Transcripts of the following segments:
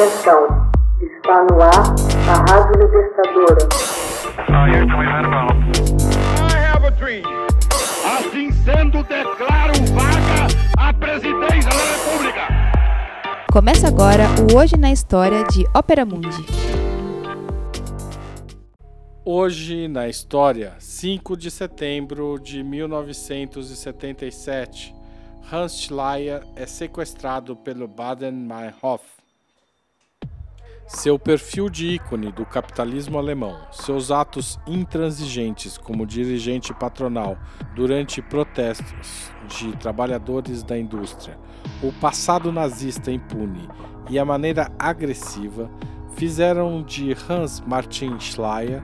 Atenção, está no ar a Rádio Libertadora. Assim sendo, declaro vaga a presidência da República. Começa agora o Hoje na História de Ópera Mundi. Hoje na História, 5 de setembro de 1977, Hans Schleyer é sequestrado pelo Baden-Meinhof. Seu perfil de ícone do capitalismo alemão, seus atos intransigentes como dirigente patronal durante protestos de trabalhadores da indústria, o passado nazista impune e a maneira agressiva fizeram de Hans Martin Schleyer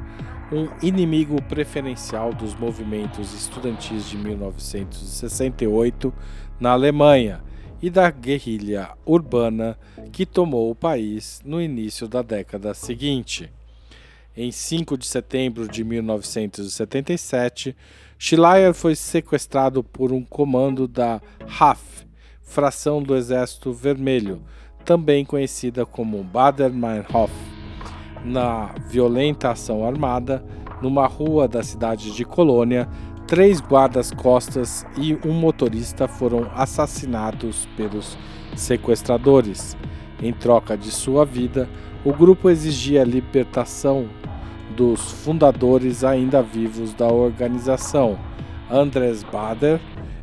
um inimigo preferencial dos movimentos estudantis de 1968 na Alemanha e da guerrilha urbana que tomou o país no início da década seguinte. Em 5 de setembro de 1977, Schleyer foi sequestrado por um comando da HAF, fração do Exército Vermelho, também conhecida como Bader-Meinhof na violenta ação armada, numa rua da cidade de Colônia, três guardas-costas e um motorista foram assassinados pelos sequestradores. Em troca de sua vida, o grupo exigia a libertação dos fundadores ainda vivos da organização, Andres Bader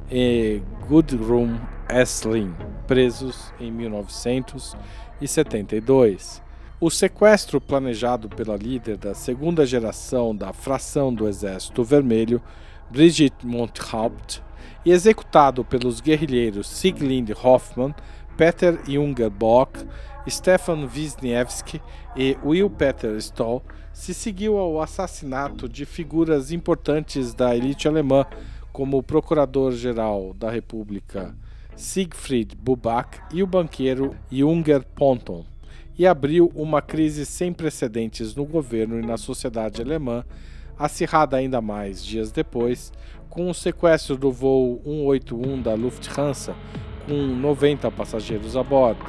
e Gudrun Essling, presos em 1972. O sequestro planejado pela líder da segunda geração da fração do Exército Vermelho, Brigitte Monthaupt, e executado pelos guerrilheiros Sieglind Hoffmann, Peter Junger Bock, Stefan Wisniewski e Will Peter Stoll, se seguiu ao assassinato de figuras importantes da elite alemã, como o procurador-geral da República Siegfried Buback e o banqueiro Junger Ponton e abriu uma crise sem precedentes no governo e na sociedade alemã, acirrada ainda mais dias depois, com o sequestro do voo 181 da Lufthansa com 90 passageiros a bordo.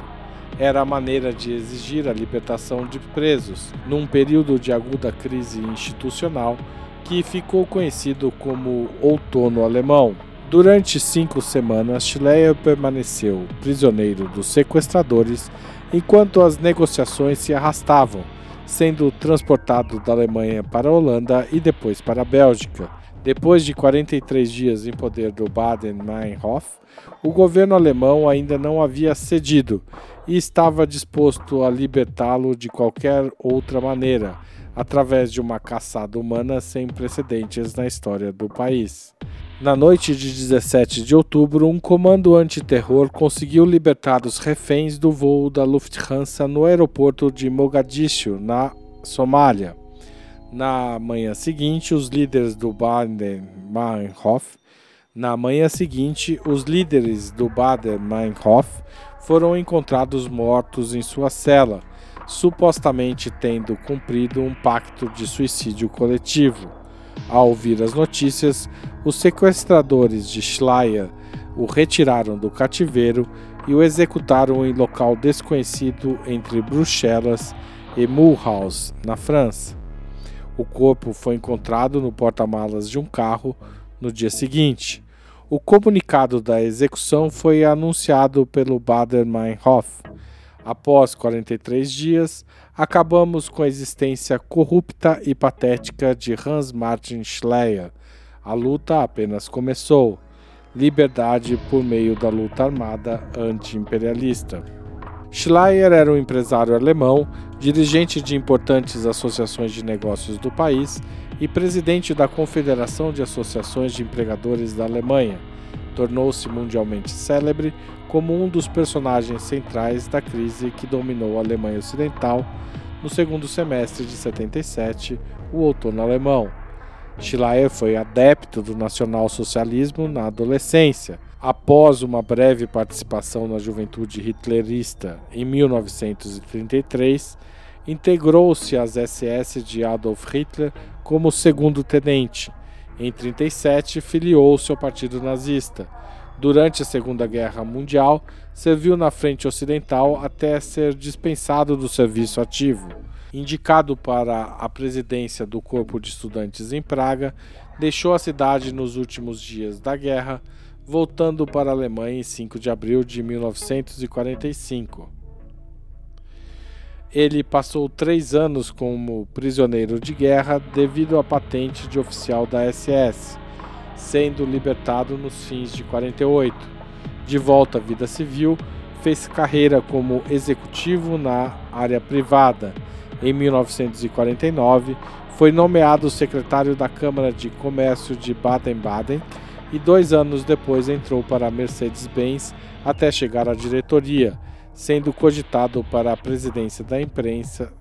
Era a maneira de exigir a libertação de presos, num período de aguda crise institucional que ficou conhecido como Outono Alemão. Durante cinco semanas, Schleyer permaneceu prisioneiro dos sequestradores enquanto as negociações se arrastavam, sendo transportado da Alemanha para a Holanda e depois para a Bélgica. Depois de 43 dias em poder do Baden-Meinhof, o governo alemão ainda não havia cedido e estava disposto a libertá-lo de qualquer outra maneira, através de uma caçada humana sem precedentes na história do país. Na noite de 17 de outubro, um comando antiterror conseguiu libertar os reféns do voo da Lufthansa no aeroporto de Mogadishu, na Somália. Na manhã seguinte, os líderes do Baden-Meinhof na manhã seguinte, os líderes do Baden-Meinhof foram encontrados mortos em sua cela, supostamente tendo cumprido um pacto de suicídio coletivo. Ao ouvir as notícias, os sequestradores de Schleyer o retiraram do cativeiro e o executaram em local desconhecido entre Bruxelas e Mulhouse, na França. O corpo foi encontrado no porta-malas de um carro no dia seguinte. O comunicado da execução foi anunciado pelo Bader-Meinhof. Após 43 dias, acabamos com a existência corrupta e patética de Hans Martin Schleyer. A luta apenas começou. Liberdade por meio da luta armada anti-imperialista. Schleyer era um empresário alemão, dirigente de importantes associações de negócios do país e presidente da Confederação de Associações de Empregadores da Alemanha. Tornou-se mundialmente célebre como um dos personagens centrais da crise que dominou a Alemanha Ocidental no segundo semestre de 77, o outono alemão. Schleyer foi adepto do nacionalsocialismo na adolescência. Após uma breve participação na juventude hitlerista em 1933, integrou-se às SS de Adolf Hitler como segundo tenente. Em 37, filiou-se ao Partido Nazista. Durante a Segunda Guerra Mundial, serviu na frente ocidental até ser dispensado do serviço ativo. Indicado para a presidência do Corpo de Estudantes em Praga, deixou a cidade nos últimos dias da guerra, voltando para a Alemanha em 5 de abril de 1945. Ele passou três anos como prisioneiro de guerra devido à patente de oficial da SS, sendo libertado nos fins de 48. De volta à vida civil, fez carreira como executivo na área privada. Em 1949, foi nomeado secretário da Câmara de Comércio de Baden-Baden e dois anos depois entrou para a Mercedes-Benz até chegar à diretoria, sendo cogitado para a presidência da imprensa,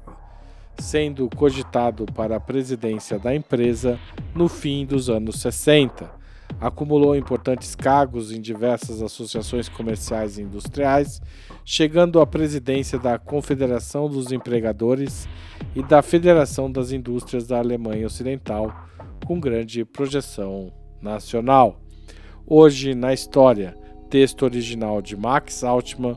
sendo cogitado para a presidência da empresa no fim dos anos 60. Acumulou importantes cargos em diversas associações comerciais e industriais, chegando à presidência da Confederação dos Empregadores e da Federação das Indústrias da Alemanha Ocidental, com grande projeção nacional. Hoje na história, texto original de Max Altman,